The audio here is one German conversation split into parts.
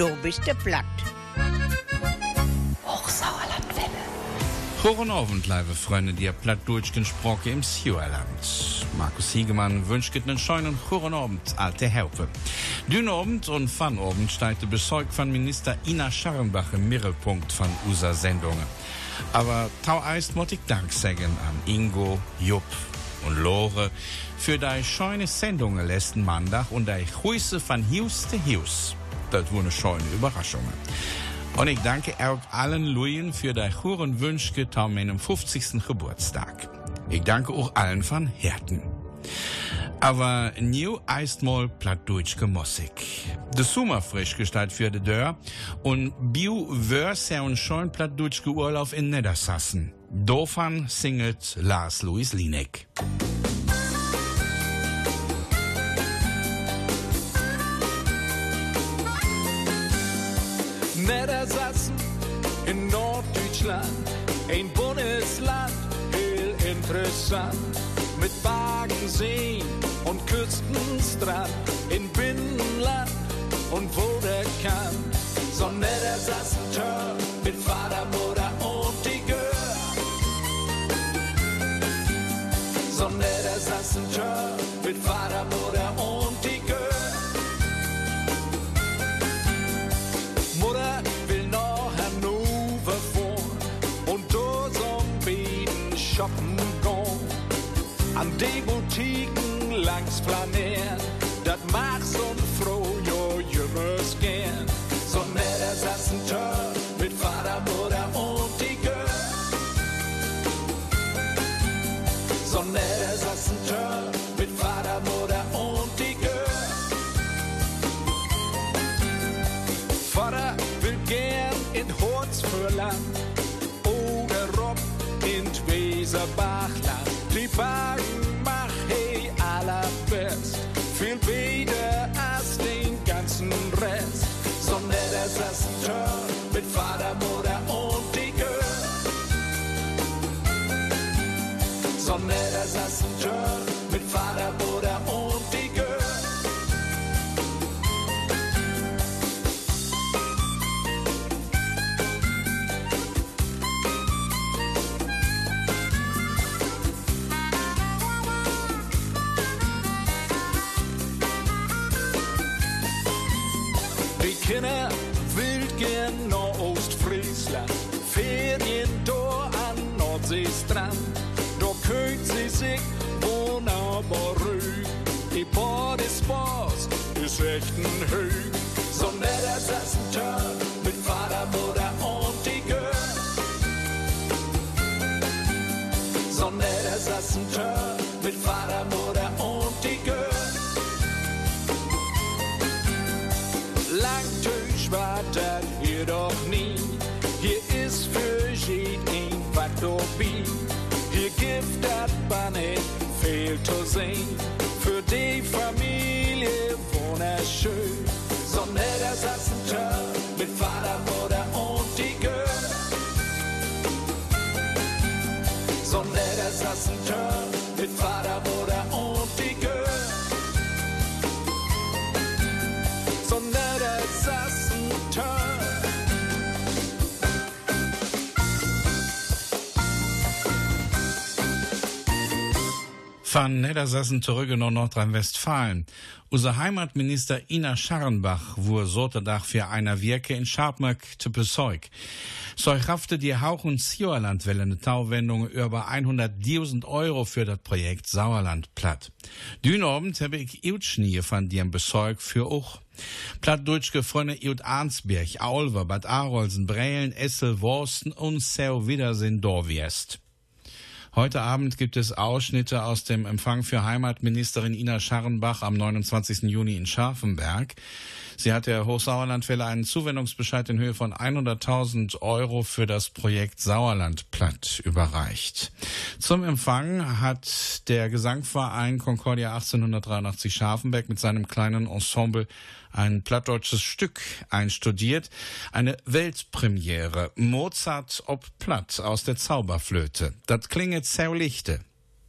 du bist du platt. Hochsauerlandwelle. Guten Abend, liebe Freunde, die platt durchgesprochen im Sauerland. Markus Hiegemann wünscht einen schönen guten Abend, alte Helfe. Dünn Abend und Fan Abend steigt der Besuch von Minister Ina Scharrenbach im Mittelpunkt von unserer Sendungen. Aber taueist muss ich Dank sagen an Ingo, Jupp und Lore für die schöne Sendungen letzten Montag und die Grüße von Hughes zu Hughes. Das war eine schöne Überraschung. Und ich danke auch allen Luien für die guten Wünsche an meinem 50. Geburtstag. Ich danke auch allen von Herten. Aber new eist mal plattdeutschke Musik. De Sommer frisch gestaltet für de Dörr und Bio wör und schon plattdeutschke Urlaub in Niedersassen. Dofan singet Lars Louis Linek. Niedersassen in Norddeutschland, ein Bundesland, heel interessant. Mit Bagensee und Küstenstrand, in Binnenland und wo der kann. So Niedersassen Tör mit Vater, Mutter und die Gör. So Niedersassen Tör mit Vater, Mutter shoppen gehen. An die Boutiquen langs flanieren, das macht so froh, jo, jümmers gern. Die Boss, ist echt ein Hög. So netter saßen Tör mit Vater, Mutter und die Gör. So netter saßen Tör mit Vater, Mutter und die Gör. Langtüch war das hier doch nie. Hier ist für jeden was dabei. Hier gibt das nicht viel zu sehen. Für die Familie wunderschön. So netter saßen Von Niedersassen zurück in Nordrhein-Westfalen. Unser Heimatminister Ina Scharrenbach wurde Sonntag für einer Wirke in Scharpmark zu Besuch. So schaffte die Hauch- und Sauerlandwelle eine Tauwendung über 100.000 Euro für das Projekt Sauerland platt. Dün Abend habe ich Eutschnie von dem Besuch für auch. Plattdeutschke Freunde Eut Arnsberg, Aulver, Bad Arolsen, Brelen, Essel, Worsten und Seu Wiedersehen Dorwiest. Heute Abend gibt es Ausschnitte aus dem Empfang für Heimatministerin Ina Scharrenbach am 29. Juni in Scharfenberg. Sie hat der Hochsauerlandwelle einen Zuwendungsbescheid in Höhe von 100.000 Euro für das Projekt Sauerland platt überreicht. Zum Empfang hat der Gesangverein Concordia 1883 Scharfenberg mit seinem kleinen Ensemble ein plattdeutsches Stück einstudiert, eine Weltpremiere, Mozart ob Platt aus der Zauberflöte. Das klinget sehr lichte.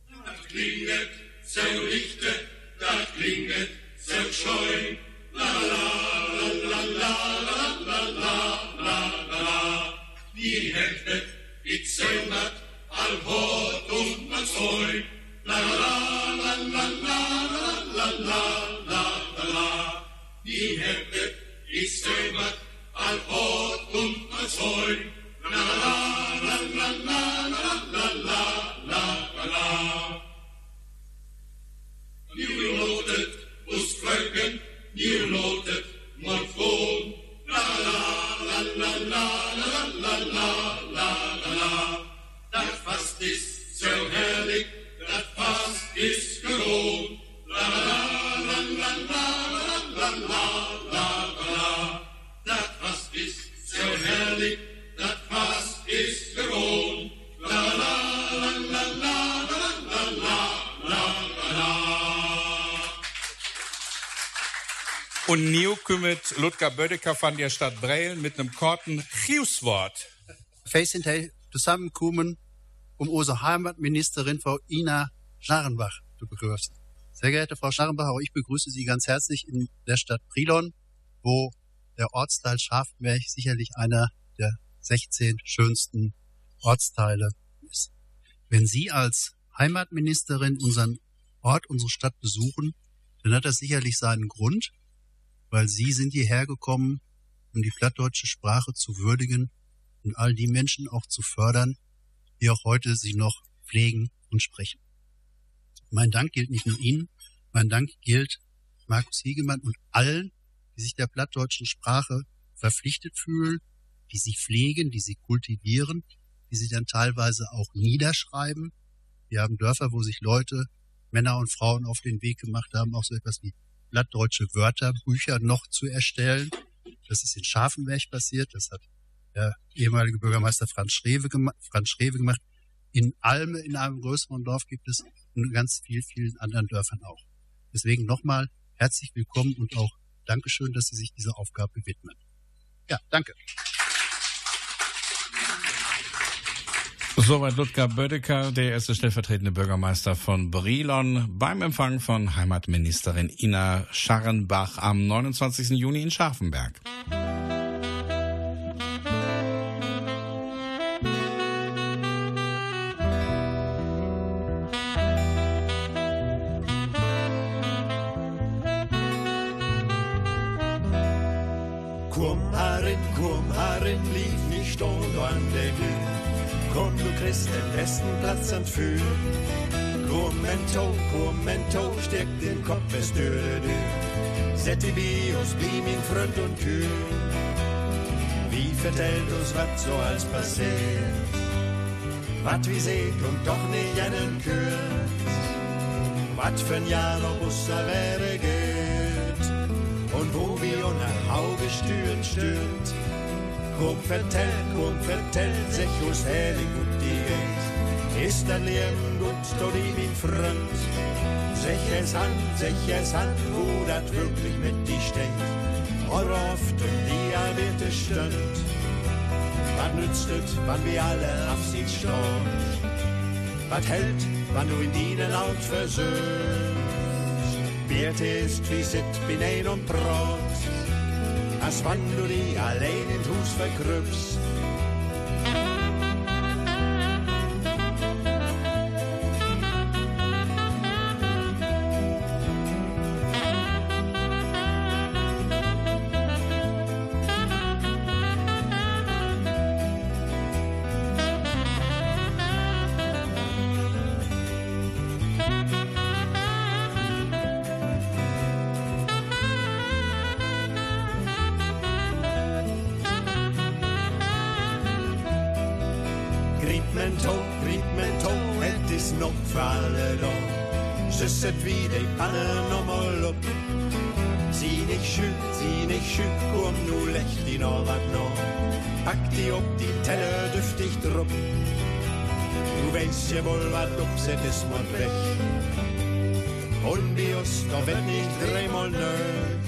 Das klinget so lichte, das klinget so Bödecker von der Stadt Brelen mit einem korten Chiuswort. Hinterher zusammenkommen, um unsere Heimatministerin Frau Ina Scharrenbach zu begrüßen. Sehr geehrte Frau Scharrenbach, auch ich begrüße Sie ganz herzlich in der Stadt Brilon, wo der Ortsteil Schafenberg sicherlich einer der 16 schönsten Ortsteile ist. Wenn Sie als Heimatministerin unseren Ort, unsere Stadt besuchen, dann hat das sicherlich seinen Grund, weil Sie sind hierher gekommen, um die plattdeutsche Sprache zu würdigen und all die Menschen auch zu fördern, die auch heute sie noch pflegen und sprechen. Mein Dank gilt nicht nur Ihnen, mein Dank gilt Markus Hiegemann und allen, die sich der plattdeutschen Sprache verpflichtet fühlen, die sie pflegen, die sie kultivieren, die sie dann teilweise auch niederschreiben. Wir haben Dörfer, wo sich Leute, Männer und Frauen auf den Weg gemacht haben, auch so etwas wie plattdeutsche Wörterbücher noch zu erstellen. Das ist in Scharfenberg passiert. Das hat der ehemalige Bürgermeister Franz Schrewe, Franz Schrewe gemacht. In Alme, in einem größeren Dorf, gibt es in ganz viel, vielen anderen Dörfern auch. Deswegen nochmal herzlich willkommen und auch Dankeschön, dass Sie sich dieser Aufgabe widmen. Ja, danke. Soweit Ludger Bödecker, der erste stellvertretende Bürgermeister von Brilon, beim Empfang von Heimatministerin Ina Scharrenbach am 29. Juni in Scharfenberg. fyr Kommentog, kommentog, stek den Kopf es støle du Sett i bios, bli min front und Kühl. Wie vertellt uns, was so als passiert? Was vi set und doch nicht einen Was für ein Jahr ob Busser wäre geht Und wo vi unter Hauge stürnt, stürnt Kom vertell, kom vertell, sech us herrig und die geht. Ist dein Leben gut, die mein Freund? Sech es an, sech es an, wo dat wirklich mit dir steht. Or oft um die erwählte Stund. Was nützt es, wann wir alle auf sich stehen? Was hält, wann du in deinen Laut versöhnst? Wird ist, wie sit, bin ein und brot als wann du die allein ins Hus verkrüppst. nicht dreimal nöcht.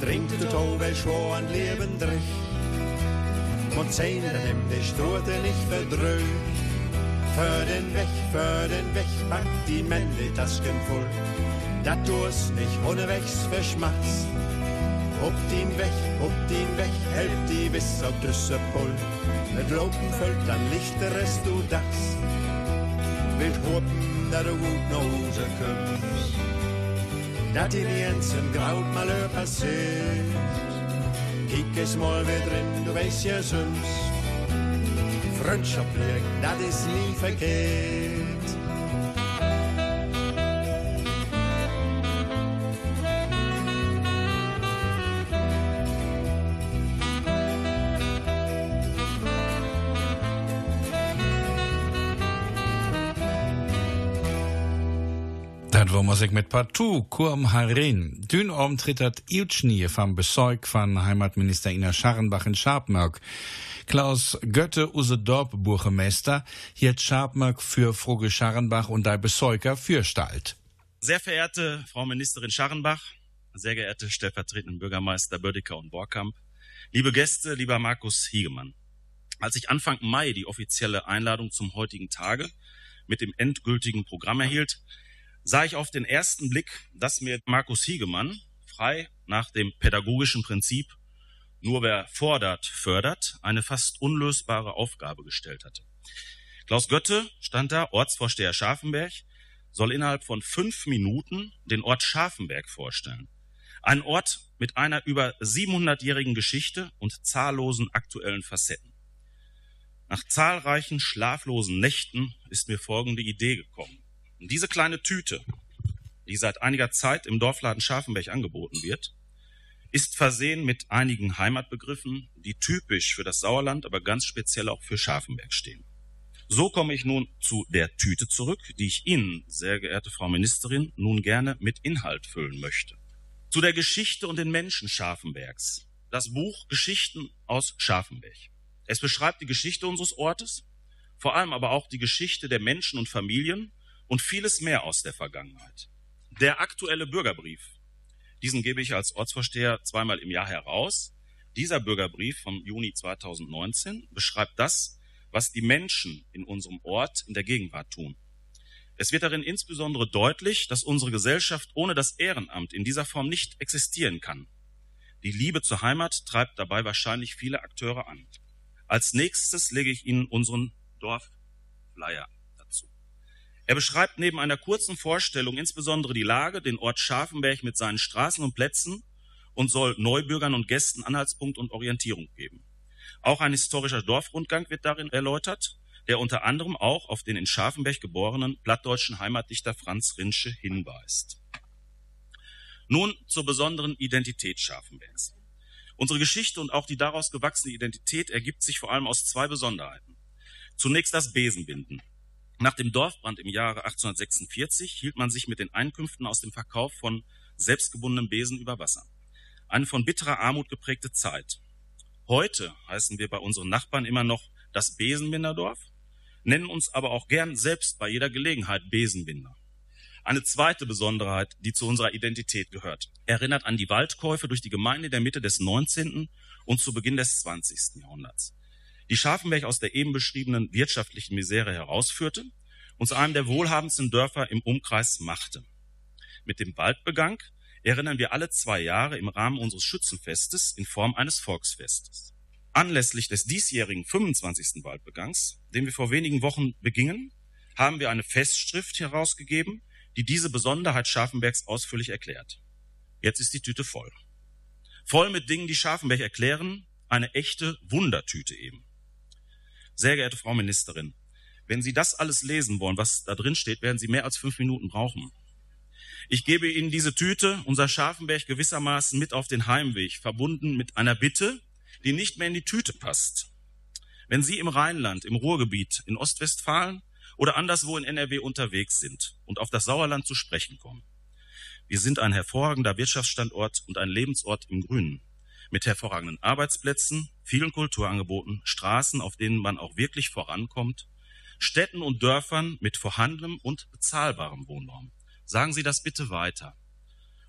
Trinkt de Tobe schon an Leben drich. Und Zähne nimm die Strute nicht verdrückt. Für den Weg, für den Weg, packt die Männ die Tasken voll. Dat du's nicht ohnewegs verschmachst. Op den Weg, op den Weg, hält die bis auf düsse Pull. Mit Lopen fällt dann Lichter, du das. Mit hopen, dat du gut nach Hause kommst. Dat in Jensen graut mal passeert. Kijk eens mal weer drin, du wees je soms. Vriendschaplijk, dat is niet verkeerd. Sich mit Partout kurm Harin. Dünn omtrittert Iltschnie vom Besäug von Heimatminister Ina Scharrenbach in Scharpmörk. Klaus Götte, use Dorp-Burgemeister, hielt Scharpmörk für Froge Scharrenbach und der Besäuger fürstalt. Sehr verehrte Frau Ministerin Scharrenbach, sehr geehrte stellvertretende Bürgermeister Bödecker und Borkamp, liebe Gäste, lieber Markus Hiegemann. Als ich Anfang Mai die offizielle Einladung zum heutigen Tage mit dem endgültigen Programm erhielt, sah ich auf den ersten Blick, dass mir Markus Hiegemann frei nach dem pädagogischen Prinzip nur wer fordert, fördert, eine fast unlösbare Aufgabe gestellt hatte. Klaus Götte stand da, Ortsvorsteher Scharfenberg, soll innerhalb von fünf Minuten den Ort Scharfenberg vorstellen. Ein Ort mit einer über 700-jährigen Geschichte und zahllosen aktuellen Facetten. Nach zahlreichen schlaflosen Nächten ist mir folgende Idee gekommen. Und diese kleine Tüte, die seit einiger Zeit im Dorfladen Scharfenberg angeboten wird, ist versehen mit einigen Heimatbegriffen, die typisch für das Sauerland, aber ganz speziell auch für Scharfenberg stehen. So komme ich nun zu der Tüte zurück, die ich Ihnen, sehr geehrte Frau Ministerin, nun gerne mit Inhalt füllen möchte. Zu der Geschichte und den Menschen Scharfenbergs. Das Buch Geschichten aus Scharfenberg. Es beschreibt die Geschichte unseres Ortes, vor allem aber auch die Geschichte der Menschen und Familien und vieles mehr aus der Vergangenheit. Der aktuelle Bürgerbrief, diesen gebe ich als Ortsvorsteher zweimal im Jahr heraus. Dieser Bürgerbrief vom Juni 2019 beschreibt das, was die Menschen in unserem Ort in der Gegenwart tun. Es wird darin insbesondere deutlich, dass unsere Gesellschaft ohne das Ehrenamt in dieser Form nicht existieren kann. Die Liebe zur Heimat treibt dabei wahrscheinlich viele Akteure an. Als nächstes lege ich Ihnen unseren Dorfflyer. Er beschreibt neben einer kurzen Vorstellung insbesondere die Lage, den Ort Scharfenberg mit seinen Straßen und Plätzen und soll Neubürgern und Gästen Anhaltspunkt und Orientierung geben. Auch ein historischer Dorfrundgang wird darin erläutert, der unter anderem auch auf den in Scharfenberg geborenen plattdeutschen Heimatdichter Franz Rinsche hinweist. Nun zur besonderen Identität Scharfenbergs. Unsere Geschichte und auch die daraus gewachsene Identität ergibt sich vor allem aus zwei Besonderheiten. Zunächst das Besenbinden. Nach dem Dorfbrand im Jahre 1846 hielt man sich mit den Einkünften aus dem Verkauf von selbstgebundenem Besen über Wasser. Eine von bitterer Armut geprägte Zeit. Heute heißen wir bei unseren Nachbarn immer noch das Besenbinderdorf, nennen uns aber auch gern selbst bei jeder Gelegenheit Besenbinder. Eine zweite Besonderheit, die zu unserer Identität gehört, erinnert an die Waldkäufe durch die Gemeinde der Mitte des 19. und zu Beginn des 20. Jahrhunderts, die Scharfenberg aus der eben beschriebenen wirtschaftlichen Misere herausführte und zu einem der wohlhabendsten Dörfer im Umkreis machte. Mit dem Waldbegang erinnern wir alle zwei Jahre im Rahmen unseres Schützenfestes in Form eines Volksfestes. Anlässlich des diesjährigen 25. Waldbegangs, den wir vor wenigen Wochen begingen, haben wir eine Festschrift herausgegeben, die diese Besonderheit Scharfenbergs ausführlich erklärt. Jetzt ist die Tüte voll. Voll mit Dingen, die Scharfenberg erklären, eine echte Wundertüte eben. Sehr geehrte Frau Ministerin, wenn Sie das alles lesen wollen, was da drin steht, werden Sie mehr als fünf Minuten brauchen. Ich gebe Ihnen diese Tüte, unser Scharfenberg, gewissermaßen mit auf den Heimweg, verbunden mit einer Bitte, die nicht mehr in die Tüte passt. Wenn Sie im Rheinland, im Ruhrgebiet, in Ostwestfalen oder anderswo in NRW unterwegs sind und auf das Sauerland zu sprechen kommen. Wir sind ein hervorragender Wirtschaftsstandort und ein Lebensort im Grünen. Mit hervorragenden Arbeitsplätzen, vielen Kulturangeboten, Straßen, auf denen man auch wirklich vorankommt, Städten und Dörfern mit vorhandenem und bezahlbarem Wohnraum. Sagen Sie das bitte weiter.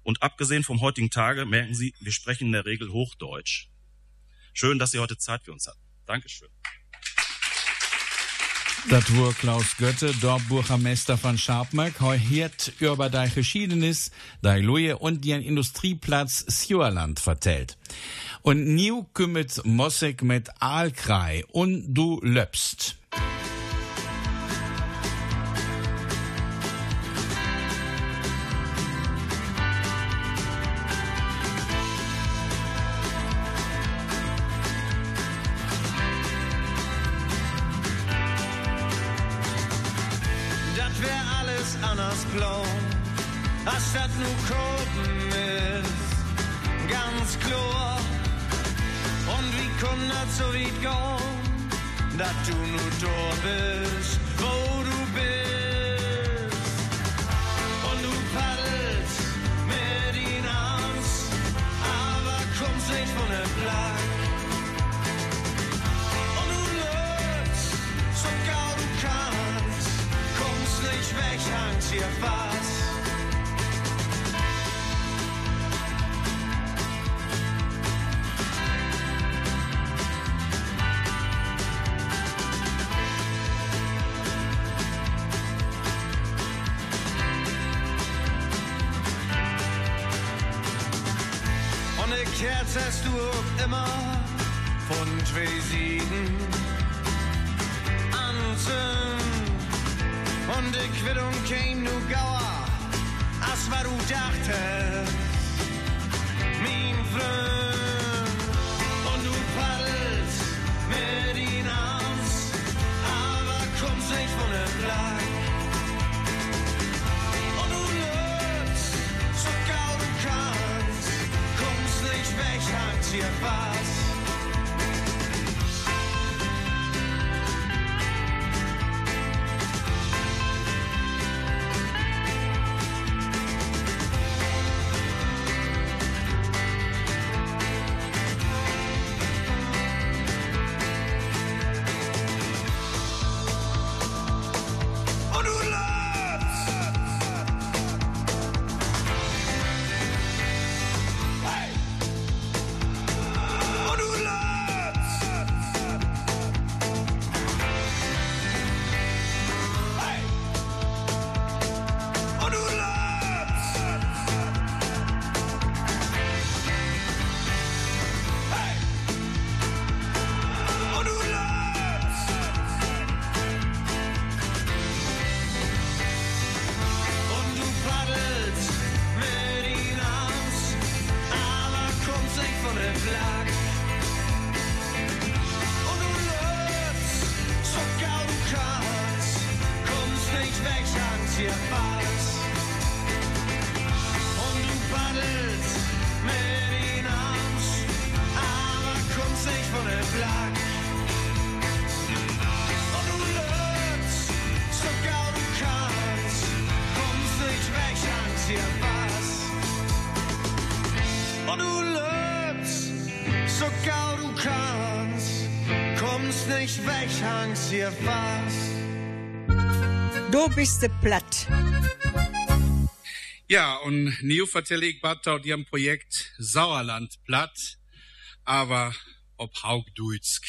Und abgesehen vom heutigen Tage merken Sie, wir sprechen in der Regel Hochdeutsch. Schön, dass Sie heute Zeit für uns hatten. Dankeschön. Das war Klaus Götte, Dorfbürgermeister von Scharpmark, heute über die Geschiedenis, die Luje und den Industrieplatz Sjöland vertellt. Und new kümmert Mossig mit Aalkrei und du löpst. Als was du dachtest, nicht weg, hangst hier fast. Du bist platt. Ja, und Neo vertelle ich Battau, die haben Projekt Sauerland platt, aber ob Haugduizk.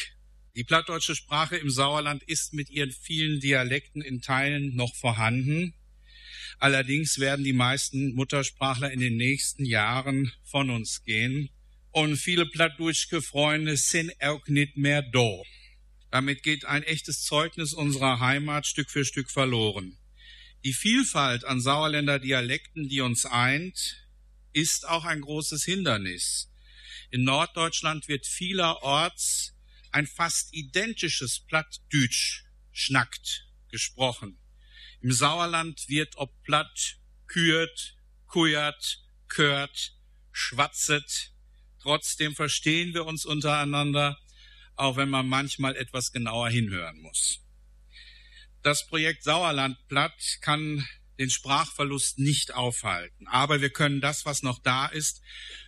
Die plattdeutsche Sprache im Sauerland ist mit ihren vielen Dialekten in Teilen noch vorhanden. Allerdings werden die meisten Muttersprachler in den nächsten Jahren von uns gehen. Und viele plattdeutsche Freunde sind auch nicht mehr da. Damit geht ein echtes Zeugnis unserer Heimat Stück für Stück verloren. Die Vielfalt an Sauerländer Dialekten, die uns eint, ist auch ein großes Hindernis. In Norddeutschland wird vielerorts ein fast identisches Plattdütsch schnackt gesprochen. Im Sauerland wird ob platt kürt, kujert, kört, schwatzet. Trotzdem verstehen wir uns untereinander, auch wenn man manchmal etwas genauer hinhören muss. Das Projekt Sauerland platt kann den Sprachverlust nicht aufhalten. Aber wir können das, was noch da ist,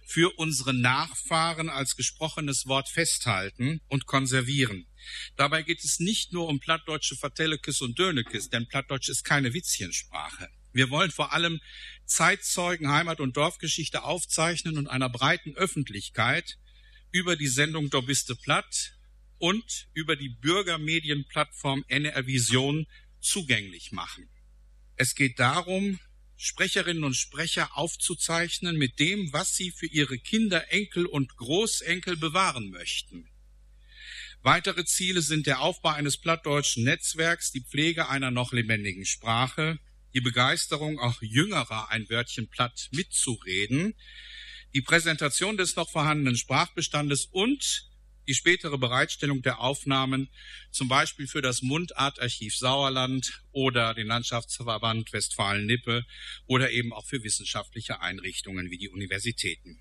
für unsere Nachfahren als gesprochenes Wort festhalten und konservieren. Dabei geht es nicht nur um plattdeutsche Vertellekes und Dönekes, denn Plattdeutsch ist keine Witzchensprache. Wir wollen vor allem Zeitzeugen, Heimat- und Dorfgeschichte aufzeichnen und einer breiten Öffentlichkeit über die Sendung Do biste platt und über die Bürgermedienplattform NR Vision zugänglich machen. Es geht darum, Sprecherinnen und Sprecher aufzuzeichnen mit dem, was sie für ihre Kinder, Enkel und Großenkel bewahren möchten. Weitere Ziele sind der Aufbau eines plattdeutschen Netzwerks, die Pflege einer noch lebendigen Sprache, die Begeisterung auch Jüngerer ein Wörtchen platt mitzureden, die Präsentation des noch vorhandenen Sprachbestandes und die spätere Bereitstellung der Aufnahmen, zum Beispiel für das Mundartarchiv Sauerland oder den Landschaftsverband Westfalen-Lippe oder eben auch für wissenschaftliche Einrichtungen wie die Universitäten.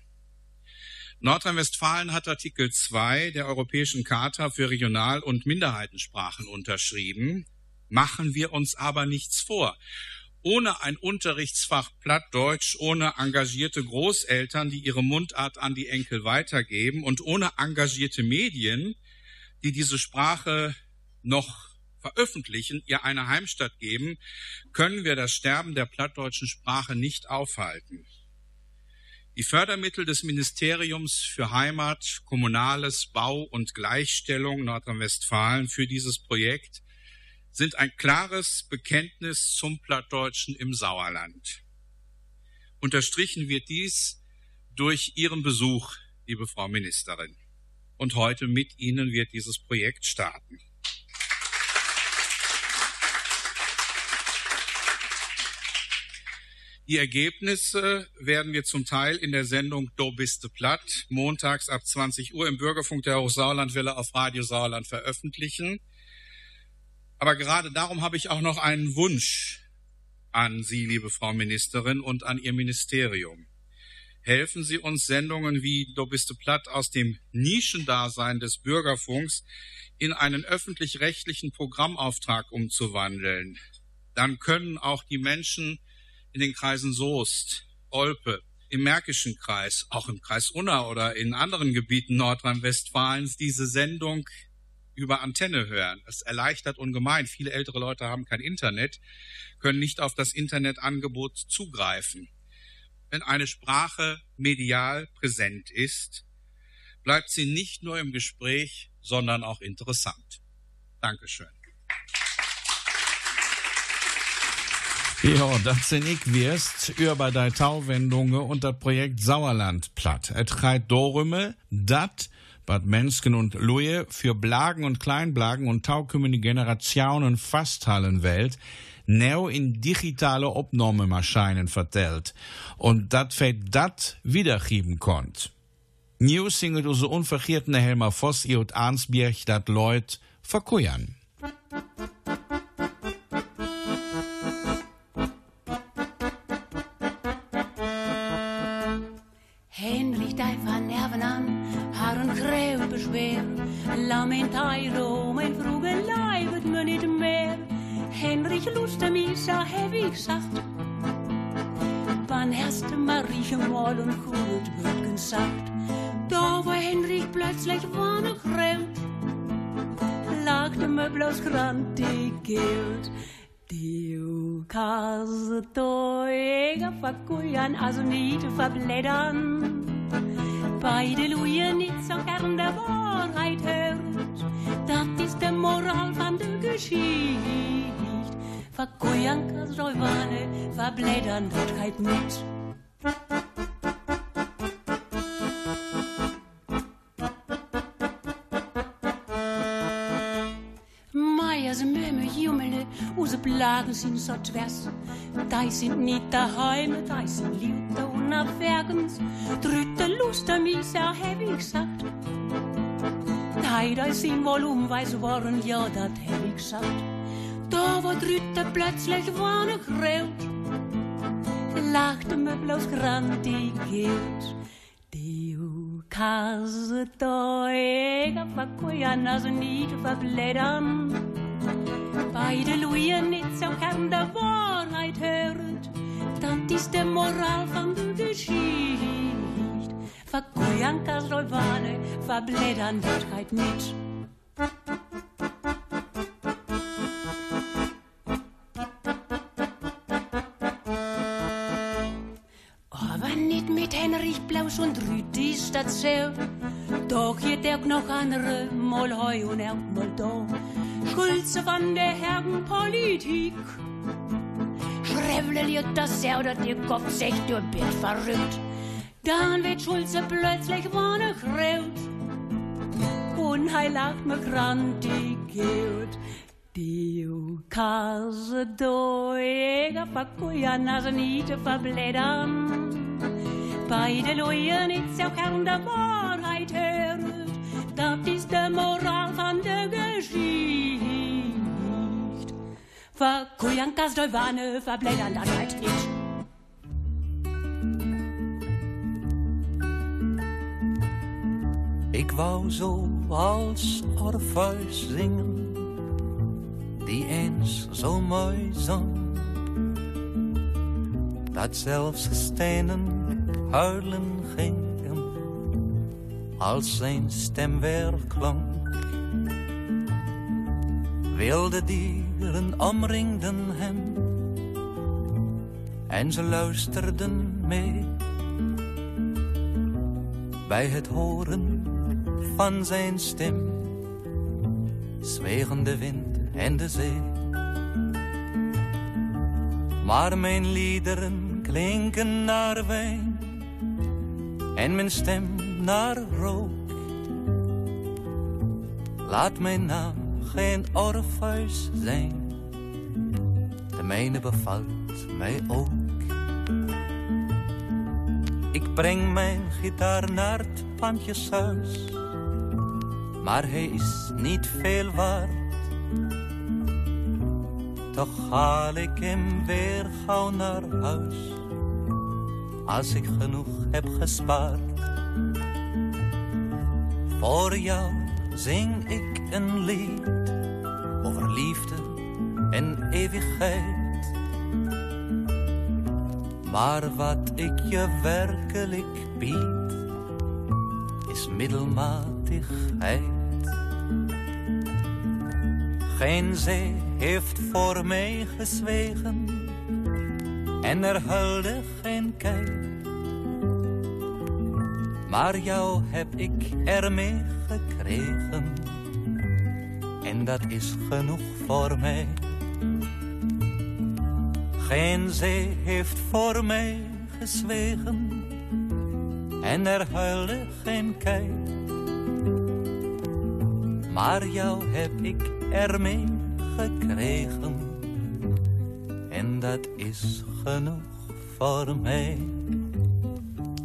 Nordrhein-Westfalen hat Artikel 2 der Europäischen Charta für Regional- und Minderheitensprachen unterschrieben. Machen wir uns aber nichts vor ohne ein Unterrichtsfach Plattdeutsch, ohne engagierte Großeltern, die ihre Mundart an die Enkel weitergeben und ohne engagierte Medien, die diese Sprache noch veröffentlichen, ihr eine Heimstatt geben, können wir das Sterben der plattdeutschen Sprache nicht aufhalten. Die Fördermittel des Ministeriums für Heimat, Kommunales, Bau und Gleichstellung Nordrhein-Westfalen für dieses Projekt sind ein klares Bekenntnis zum Plattdeutschen im Sauerland. Unterstrichen wird dies durch Ihren Besuch, liebe Frau Ministerin. Und heute mit Ihnen wird dieses Projekt starten. Die Ergebnisse werden wir zum Teil in der Sendung Do biste platt montags ab 20 Uhr im Bürgerfunk der Hochsauerlandwelle auf Radio Sauerland veröffentlichen. Aber gerade darum habe ich auch noch einen Wunsch an Sie, liebe Frau Ministerin, und an Ihr Ministerium. Helfen Sie uns, Sendungen wie Du bist platt aus dem Nischendasein des Bürgerfunks in einen öffentlich-rechtlichen Programmauftrag umzuwandeln. Dann können auch die Menschen in den Kreisen Soest, Olpe, im Märkischen Kreis, auch im Kreis Unna oder in anderen Gebieten Nordrhein-Westfalens diese Sendung über Antenne hören. Es erleichtert ungemein. Viele ältere Leute haben kein Internet, können nicht auf das Internetangebot zugreifen. Wenn eine Sprache medial präsent ist, bleibt sie nicht nur im Gespräch, sondern auch interessant. Dankeschön. Ja, das sind ich wirst über die Tauwendungen und das Projekt Sauerland platt. Et geht darum, dat Bad Mensken und Luje für Blagen und Kleinblagen und taukümmende Generationen Fasthallenwelt neu in digitale Opnahmemaschinen vertellt und dat fe dat wiedergeben konnt. News singet unsere unverkehrten Helmer Voss und Arnsbjerg dat Leut verkujan. Beschwer. Lamentairo, mijn vroege lijf me niet meer. Henrich lustte mich, so heb ik gesagt. Wann erste Mariechen mal und gut wird gesagt. Da war Henrich plötzlich wann kreut. Lachte mir bloß grantig Geld. Du kannst teuer verkujan, also nicht verblättern. Beide Lujen nicht so gern der Wahrheit hört. Das ist der Moral von der Geschichte. Verkujan kannst du Wanne, verblättern, dort geht mit. Meiers Möme Jummele, use Blagen sind so tvers. Die sind nicht daheim, die sind lieb da unerwergens. Dritte Lust mich, ja, hab ich gesagt. Die, die sind wohl umweis worden, ja, dat hab ich gesagt. Da war dritte plötzlich wanne graut. Lachte mir bloß grantig Geld. Du kannst teuer verkujan, also nicht verblättern. Beide Lujen nicht so gern der Wahrheit hört, das ist der Moral von der Geschichte. Du Wanne, verblättern, das geht nicht. Aber nicht mit Henrich Blausch und Rüdi statt selv. Doch geht der noch andere, mal heu und er mal da. Schulze van der Herren Politik. Schrevle das Sau, dat ihr Kopf sich, du bist verrückt. Dann wird Schulze plötzlich vorne graut. Und hij lacht me grantig uit. Dio case doega facuia nas niet te verblättern. Beide Leuen ist auch Kern der Wahrheit hört. Das ist der Moral von der Geschichte. Verkuian kas doi Wanne verblättern, das halt nicht. Ik wou zo als Orpheus zingen, die eens zo mooi zong. Dat zelfs stenen huilen gingen, als zijn stem weer klonk. Wilde dieren omringden hem, en ze luisterden mee. Bij het horen van zijn stem zwegen de wind en de zee. Maar mijn liederen klinken naar wijn en mijn stem naar rook. Laat mijn naam geen Orpheus zijn, de mijne bevalt mij ook. Ik breng mijn gitaar naar het pandjeshuis maar hij is niet veel waard. Toch haal ik hem weer gauw naar huis, als ik genoeg heb gespaard. Voor jou zing ik een lied over liefde en eeuwigheid. Maar wat ik je werkelijk bied, is middelmatigheid. Geen zee heeft voor mij gezwegen en er huilde geen kei. Maar jou heb ik ermee gekregen en dat is genoeg voor mij. Geen zee heeft voor mij gezwegen en er huilde geen kei. Maar jou heb ik ermee gekregen. En dat is genoeg voor mij.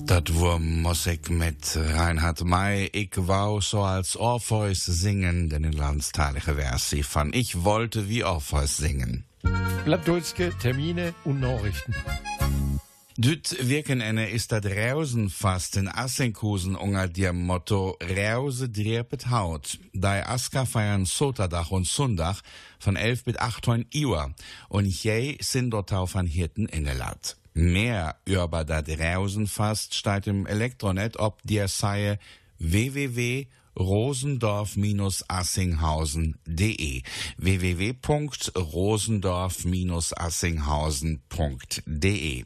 Dat war Musik mit Reinhard May. Ich wou so als Orpheus singen, denn in landsteilige Versi von Ich wollte wie Orpheus singen. Blattdulske, Termine und Nachrichten. Düt Wirkenende ist dat Rausenfast in Assenkusen unter dem Motto Rause drepet Haut. Dei Aska feiern Soterdach und Sundach von 11 bis 8 Uhr und je sind dort an Hirten innelat. Mehr über dat Rausenfast steht im Elektronet ob dir sei www rosendorf-assinghausen.de www.rosendorf-assinghausen.de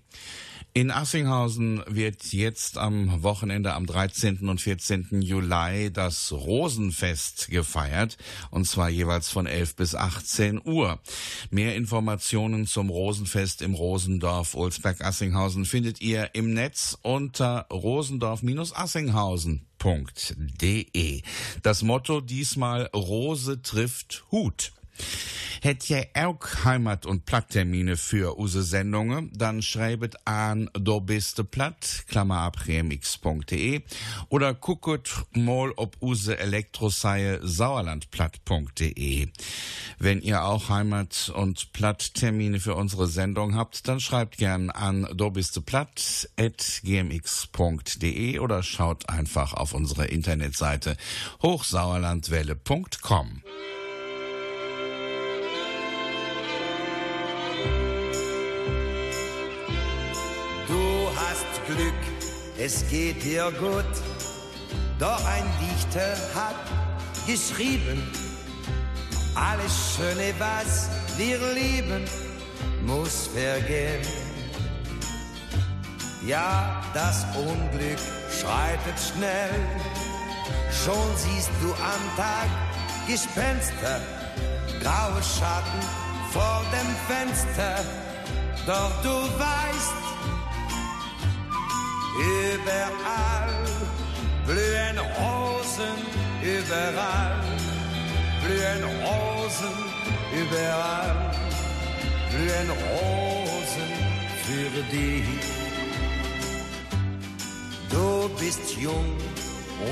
in Assinghausen wird jetzt am Wochenende am 13. und 14. Juli das Rosenfest gefeiert, und zwar jeweils von 11 bis 18 Uhr. Mehr Informationen zum Rosenfest im Rosendorf Ulsberg-Assinghausen findet ihr im Netz unter rosendorf-assinghausen.de. Das Motto diesmal Rose trifft Hut. Hätt ihr auch Heimat- und Platttermine für use Sendungen, dann schreibet an do biste platt, Klammer ab, remix.de oder gucket mal ob use Elektroseie sauerlandplatt.de. Wenn ihr auch Heimat- und Platttermine für unsere Sendung habt, dann schreibt gern an dobisteplatt.gmx.de oder schaut einfach auf unsere Internetseite hochsauerlandwelle.com. Glück, es geht dir gut. Doch ein Dichter hat geschrieben, alles Schöne, was wir lieben, muss vergehen. Ja, das Unglück schreitet schnell. Schon siehst du am Tag Gespenster, graue Schatten vor dem Fenster. Doch du weißt, überall blühen Rosen, überall blühen Rosen, überall blühen Rosen für dich. Du bist jung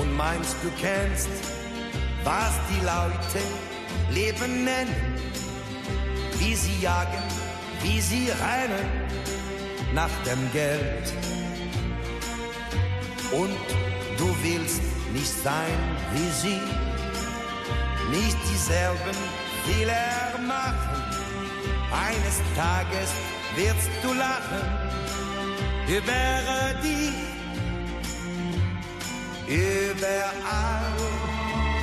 und meinst, du kennst, was die Leute Leben nennen, wie sie jagen, wie sie rennen nach dem Geld. Und du willst nicht sein wie sie, nicht dieselben Fehler machen. Eines Tages wirst du lachen über die überall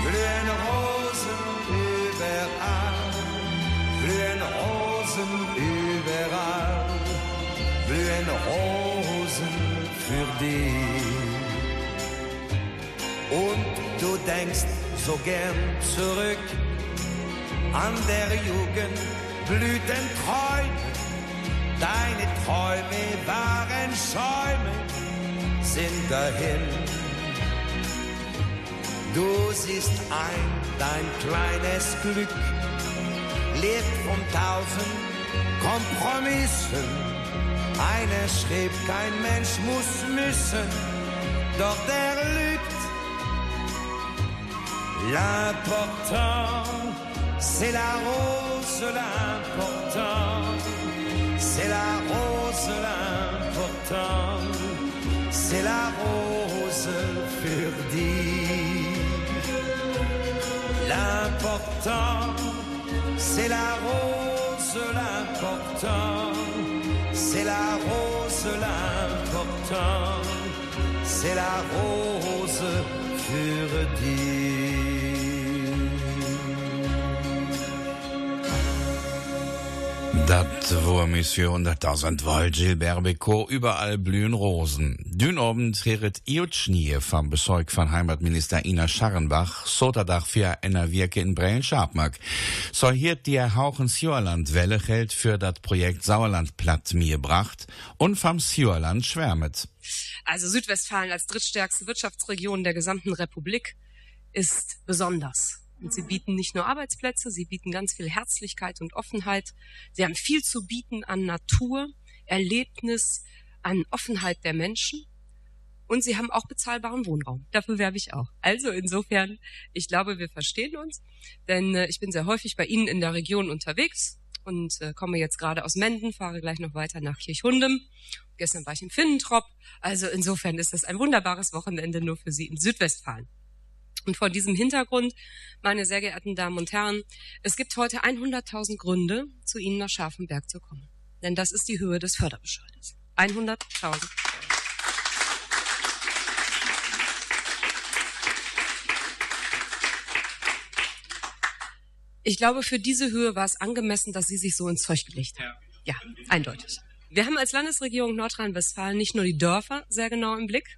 blühen Rosen, überall blühen Rosen, überall blühen Rosen für dich. Und du denkst so gern zurück an der Jugend Blütenträume. Deine Träume waren Schäume, sind dahin. Du siehst ein, dein kleines Glück lebt von tausend Kompromissen. Einer schrieb, kein Mensch muss müssen, doch der lügt. L'important, c'est la rose, l'important, c'est la rose, l'important, c'est la rose dich. L'important, c'est la rose, l'important, c'est la rose, l'important, c'est la rose für Dat war Mission 100.000 Volt Gilbert Becot, überall blühen Rosen. Dünn oben tret Iotschnie vom Besorg von Heimatminister Ina Scharrenbach, Soterdach für einer Wirke in Breien Schabmark. So hiert die Hauchen Sjörland Welle hält für das Projekt Sauerland platt mir bracht und vom Sjörland schwärmet. Also Südwestfalen als drittstärkste Wirtschaftsregion der gesamten Republik ist besonders. Und sie bieten nicht nur Arbeitsplätze, sie bieten ganz viel Herzlichkeit und Offenheit. Sie haben viel zu bieten an Natur, Erlebnis, an Offenheit der Menschen. Und sie haben auch bezahlbaren Wohnraum. Dafür werbe ich auch. Also insofern, ich glaube, wir verstehen uns, denn äh, ich bin sehr häufig bei Ihnen in der Region unterwegs und äh, komme jetzt gerade aus Menden, fahre gleich noch weiter nach Kirchhundem. Gestern war ich in Finnentrop. Also insofern ist das ein wunderbares Wochenende nur für Sie in Südwestfalen. Und vor diesem Hintergrund, meine sehr geehrten Damen und Herren, es gibt heute 100.000 Gründe, zu Ihnen nach Scharfenberg zu kommen. Denn das ist die Höhe des Förderbescheides. 100.000. Ich glaube, für diese Höhe war es angemessen, dass Sie sich so ins Zeug gelegt haben. Ja, eindeutig. Wir haben als Landesregierung Nordrhein-Westfalen nicht nur die Dörfer sehr genau im Blick,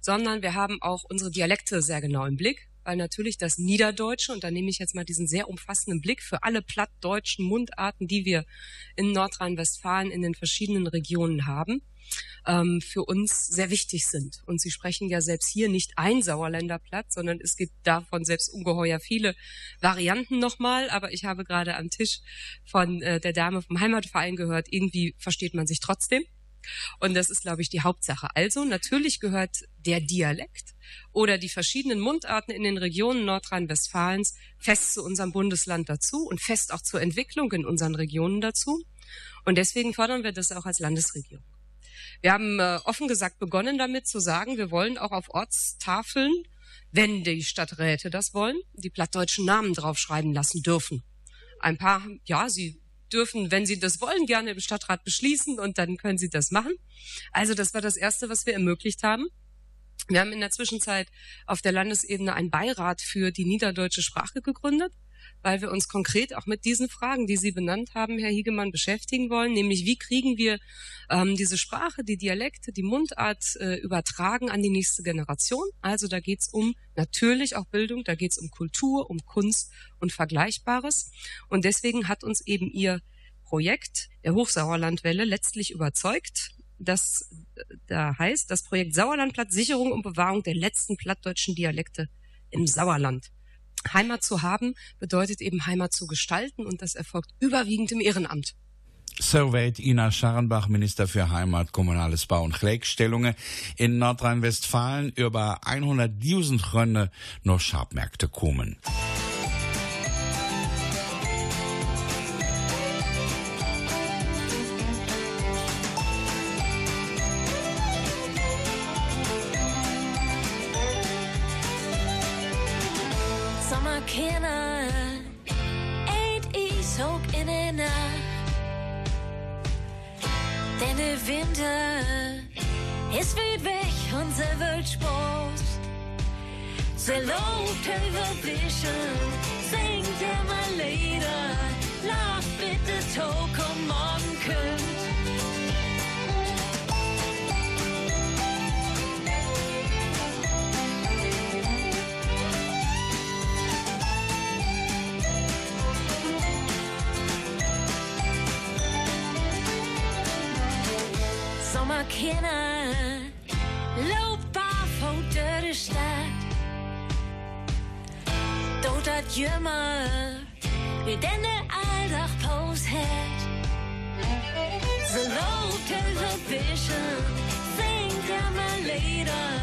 sondern wir haben auch unsere Dialekte sehr genau im Blick, weil natürlich das Niederdeutsche, und da nehme ich jetzt mal diesen sehr umfassenden Blick für alle plattdeutschen Mundarten, die wir in Nordrhein-Westfalen in den verschiedenen Regionen haben, ähm, für uns sehr wichtig sind. Und Sie sprechen ja selbst hier nicht ein Sauerländer Platt, sondern es gibt davon selbst ungeheuer viele Varianten nochmal. Aber ich habe gerade am Tisch von äh, der Dame vom Heimatverein gehört, irgendwie versteht man sich trotzdem. Und das ist, glaube ich, die Hauptsache. Also natürlich gehört der Dialekt oder die verschiedenen Mundarten in den Regionen Nordrhein-Westfalens fest zu unserem Bundesland dazu und fest auch zur Entwicklung in unseren Regionen dazu. Und deswegen fordern wir das auch als Landesregierung. Wir haben äh, offen gesagt begonnen damit zu sagen, wir wollen auch auf Ortstafeln, wenn die Stadträte das wollen, die plattdeutschen Namen draufschreiben lassen dürfen. Ein paar, ja, sie dürfen, wenn Sie das wollen, gerne im Stadtrat beschließen und dann können Sie das machen. Also das war das Erste, was wir ermöglicht haben. Wir haben in der Zwischenzeit auf der Landesebene einen Beirat für die niederdeutsche Sprache gegründet, weil wir uns konkret auch mit diesen Fragen, die Sie benannt haben, Herr Hiegemann, beschäftigen wollen, nämlich wie kriegen wir ähm, diese Sprache, die Dialekte, die Mundart äh, übertragen an die nächste Generation. Also da geht es um natürlich auch Bildung, da geht es um Kultur, um Kunst und Vergleichbares. Und deswegen hat uns eben Ihr Projekt der Hochsauerlandwelle letztlich überzeugt. Das da heißt das Projekt Sauerlandplatt Sicherung und Bewahrung der letzten plattdeutschen Dialekte im Sauerland. Heimat zu haben bedeutet eben Heimat zu gestalten und das erfolgt überwiegend im Ehrenamt. Soweit Ina Scharrenbach, Minister für Heimat, Kommunales Bau und Gleichstellungen. In Nordrhein-Westfalen über 100.000 Rönne noch Schabmärkte kommen. Ist weit weg und sie wird Sport. Sie lobt über Bischen, singt immer Lieder, lacht bitte Toko Sommerkinder, loop barfoot door de stad. Dood dat jummer, wie den de aldag poos het. Ze loopt over vision, zingt ja maar lieder,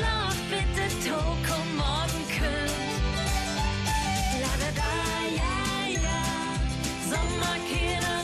lacht bitte toko morgen kunt. La da da, ja, ja, Sommerkinder,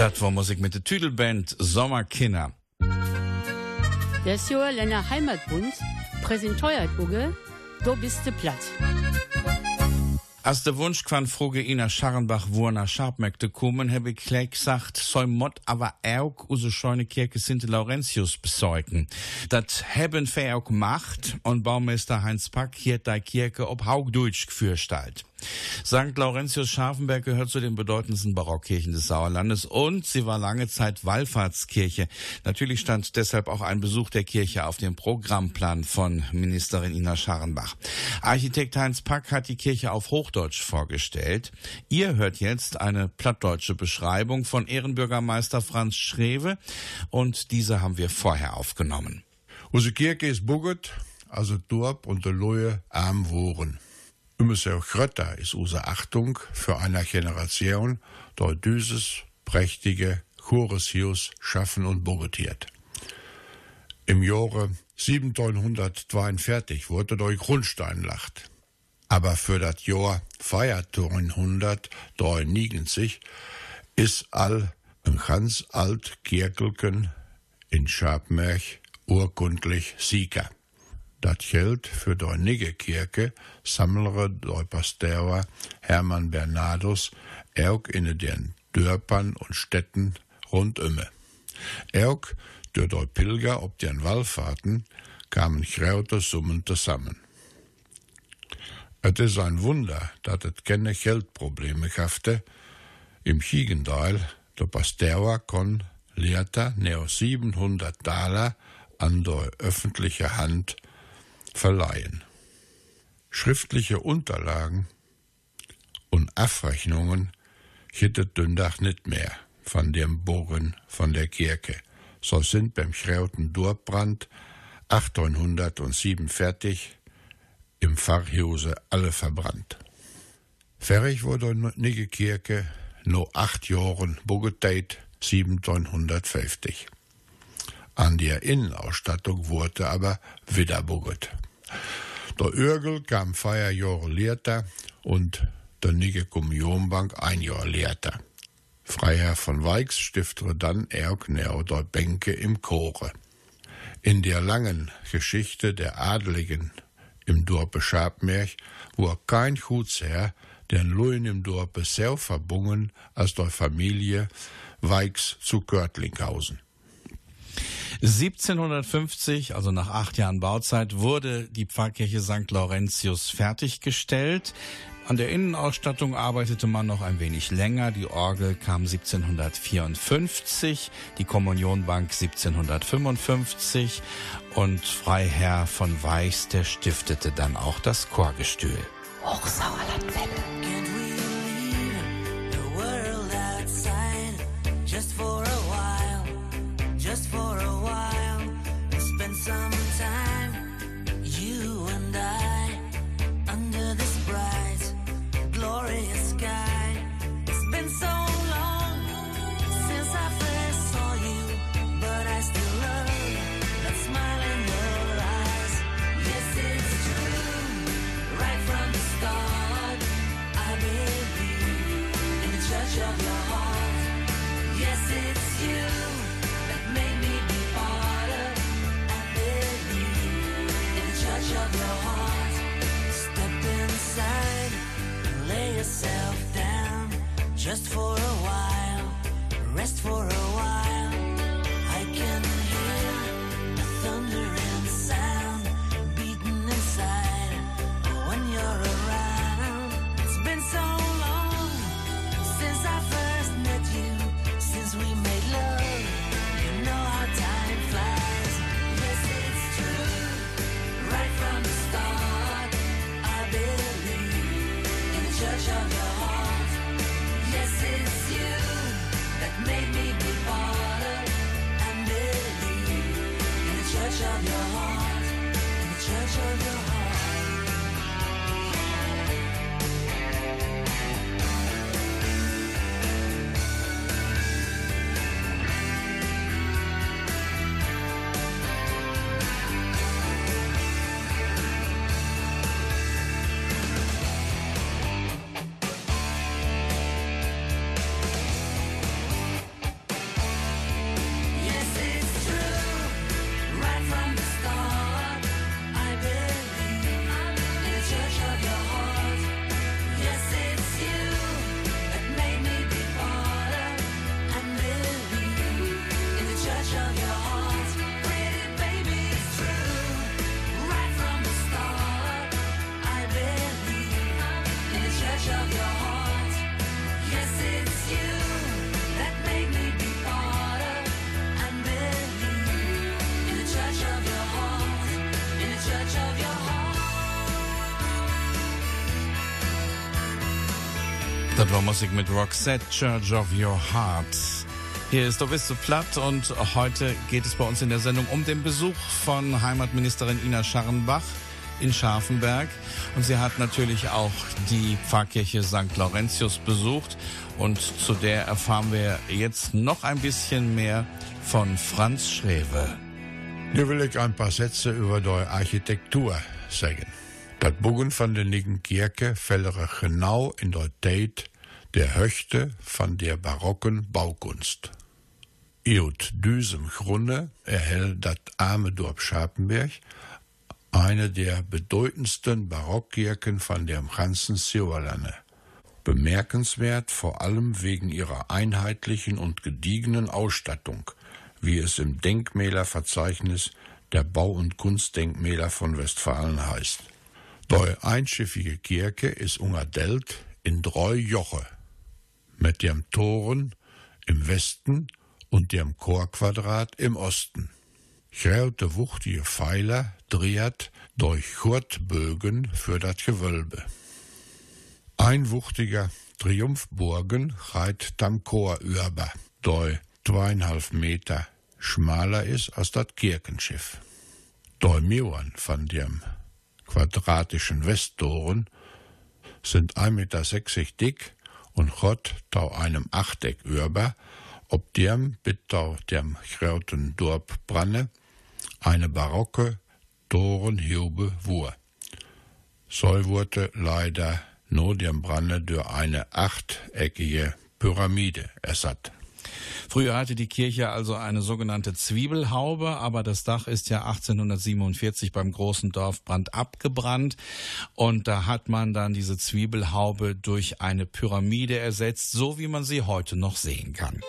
Das war Musik mit der Tüdelband Sommerkinder. Das Jahr Länder Heimatbund präsentiert Uge, du bist du platt. Als der Wunsch quan froge Ina Scharrenbach wo nach Schabmärkte kommen, habe ich gleich gesagt, soll Mott aber auch use scheune Kirche Sinte Laurentius besäugen. Das haben wir auch gemacht und Baumeister Heinz Pack hier die Kirche ob Haugdeutsch gefürstalt. St. Laurentius Scharfenberg gehört zu den bedeutendsten Barockkirchen des Sauerlandes und sie war lange Zeit Wallfahrtskirche. Natürlich stand deshalb auch ein Besuch der Kirche auf dem Programmplan von Ministerin Ina Scharrenbach. Architekt Heinz Pack hat die Kirche auf Hochdeutsch vorgestellt. Ihr hört jetzt eine plattdeutsche Beschreibung von Ehrenbürgermeister Franz Schrewe und diese haben wir vorher aufgenommen. Unsere Kirche ist Buget, also Dorp und der Lohe arm woren. Auch Grötter ist unsere Achtung für eine Generation, dort dieses prächtige Chorushius schaffen und bugetiert. Im Jahre 1742 wurde durch Grundsteinlacht. Aber für das Jahr 1499 ist all ein ganz alt Kirkelken in Schabmerch urkundlich Sieger. Dat Geld für die nige Kirche sammlere der Pastor Hermann Bernardus auch in den Dörpern und Städten rundum. Auch durch die Pilger ob den Wallfahrten kamen große Summen zusammen. Es ist ein Wunder, dass es keine Geldprobleme gafte. Im Gegenteil, der Pasteur kon Lehrter neo 700 Dollar an der öffentliche Hand verleihen. Schriftliche Unterlagen und Abrechnungen hittet Dündach nicht mehr von dem Bogen von der Kirche. So sind beim Schrauten Durbrand 1807 fertig, im Pfarrhause alle verbrannt. Fertig wurde die Kirche no acht Jahren Bugeteit 1750. An der Innenausstattung wurde aber wieder buget. Der Örgel kam vier Jahre lehrter und der Nige Kommunionbank ein Jahr lehrter. Freiherr von Weix stiftete dann Erkner der Bänke im Chore. In der langen Geschichte der Adeligen im Dorpe Schabmerch war kein Gutsherr, den Luin im Dorpe sehr verbungen als der Familie Weix zu Görtlinghausen. 1750, also nach acht Jahren Bauzeit, wurde die Pfarrkirche St. Laurentius fertiggestellt. An der Innenausstattung arbeitete man noch ein wenig länger. Die Orgel kam 1754, die Kommunionbank 1755 und Freiherr von Weichs, der stiftete dann auch das Chorgestühl. Hochsauerlandwelle. Musik mit Roxette, Church of Your Heart. Hier ist so platt und heute geht es bei uns in der Sendung um den Besuch von Heimatministerin Ina Scharrenbach in Scharfenberg. Und sie hat natürlich auch die Pfarrkirche St. Laurentius besucht. Und zu der erfahren wir jetzt noch ein bisschen mehr von Franz Schrewe. Nun will ich ein paar Sätze über die Architektur sagen. Das Bogen von der Nigen Kirche fällt genau in der Zeit der Höchte von der barocken Baukunst. Iut diesem Grunde erhält das arme Dorf Schapenberg Eine der bedeutendsten Barockkirchen von dem ganzen Sauerlande. Bemerkenswert vor allem wegen ihrer einheitlichen und gediegenen Ausstattung, wie es im Denkmälerverzeichnis der Bau- und Kunstdenkmäler von Westfalen heißt. Die einschiffige Kirche ist ungadelt in drei Joche, mit dem Toren im Westen und dem Chorquadrat im Osten. Grote wuchtige Pfeiler dreht durch Churtbögen für das Gewölbe. Ein wuchtiger Triumphburgen reit tam Chor über, doi zweieinhalb Meter schmaler ist als das Kirchenschiff. Doi Mauern von dem quadratischen Westtoren sind 1,60 Meter dick und Gott tau einem Achteck über, ob dem bittau dem grauten Dorp branne, eine barocke Torenhube wur. So wurde leider nur dem Brande durch eine achteckige Pyramide ersatt. Früher hatte die Kirche also eine sogenannte Zwiebelhaube, aber das Dach ist ja 1847 beim großen Dorfbrand abgebrannt und da hat man dann diese Zwiebelhaube durch eine Pyramide ersetzt, so wie man sie heute noch sehen kann.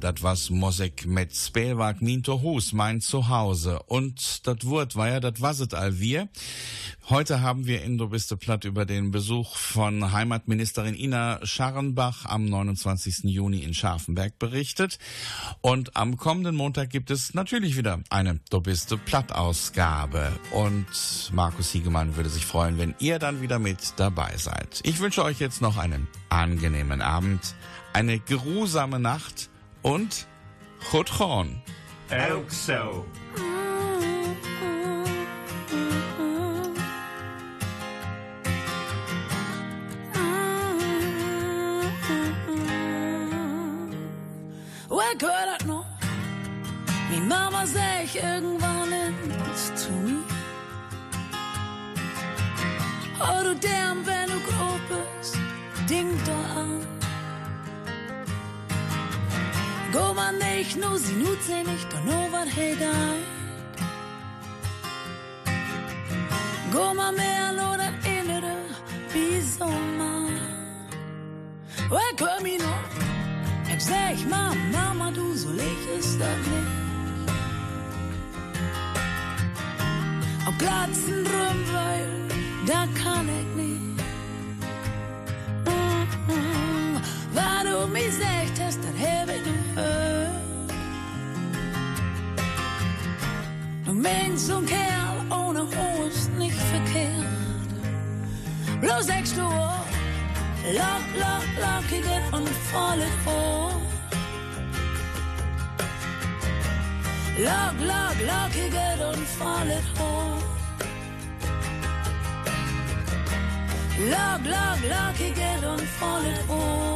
Dat was Musik mit Spelwag Minto Hus, mein Zuhause. Und dat Wort war ja, dat waset all wir. Heute haben wir in Du bist platt über den Besuch von Heimatministerin Ina Scharrenbach am 29. Juni in Scharfenberg berichtet. Und am kommenden Montag gibt es natürlich wieder eine Du bist platt Ausgabe. Und Markus Hiegemann würde sich freuen, wenn ihr dann wieder mit dabei seid. Ich wünsche euch jetzt noch einen angenehmen Abend eine geruhsame Nacht und Chutchorn. Auch so. Wer gehört noch? Wie Mama sehe ich irgendwann ins zu Oh, du Därm, wenn du grob bist, ding doch an dein. Gå man mehr nur das Innere, wie so man. Och, hör mich noch. Ich sag, Mama, du, so leicht ist das nicht. Auf glatzen Drümmweil, da kann ich nicht. Meen zo'n kerl ohne nou, Ruhe nicht verkehrt. Bloß sechs du auf, lock, lock, lockige und volle vor. Lock, lock, lockige und volle vor. Lock, lock, lockige und volle vor.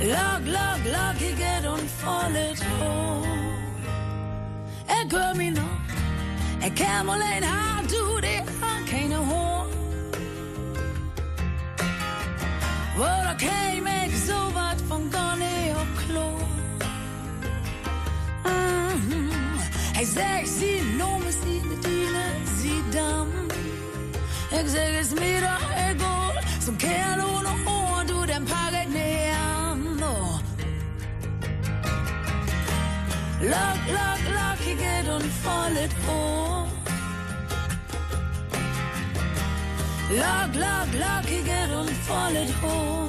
Lock, lock, log, you get on, fall home. Noch, er kann mal ein Haar, du, der hat keine Horn. Oder käm ich so wat von gar nicht auf Klo. Mhm. Ich sag, sie nome sie mit ihnen, sie damm. Ich sag, es mir doch egal, so ein Kerl ohne Ohr, du, den pack Lag, lag, lag, ik het fall at Lag, lag, lag, ik het get voor.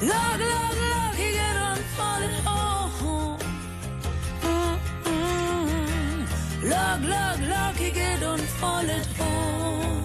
Lag, lag, lag, ik het ontvallen voor. Lag, lag, gets on fire at home.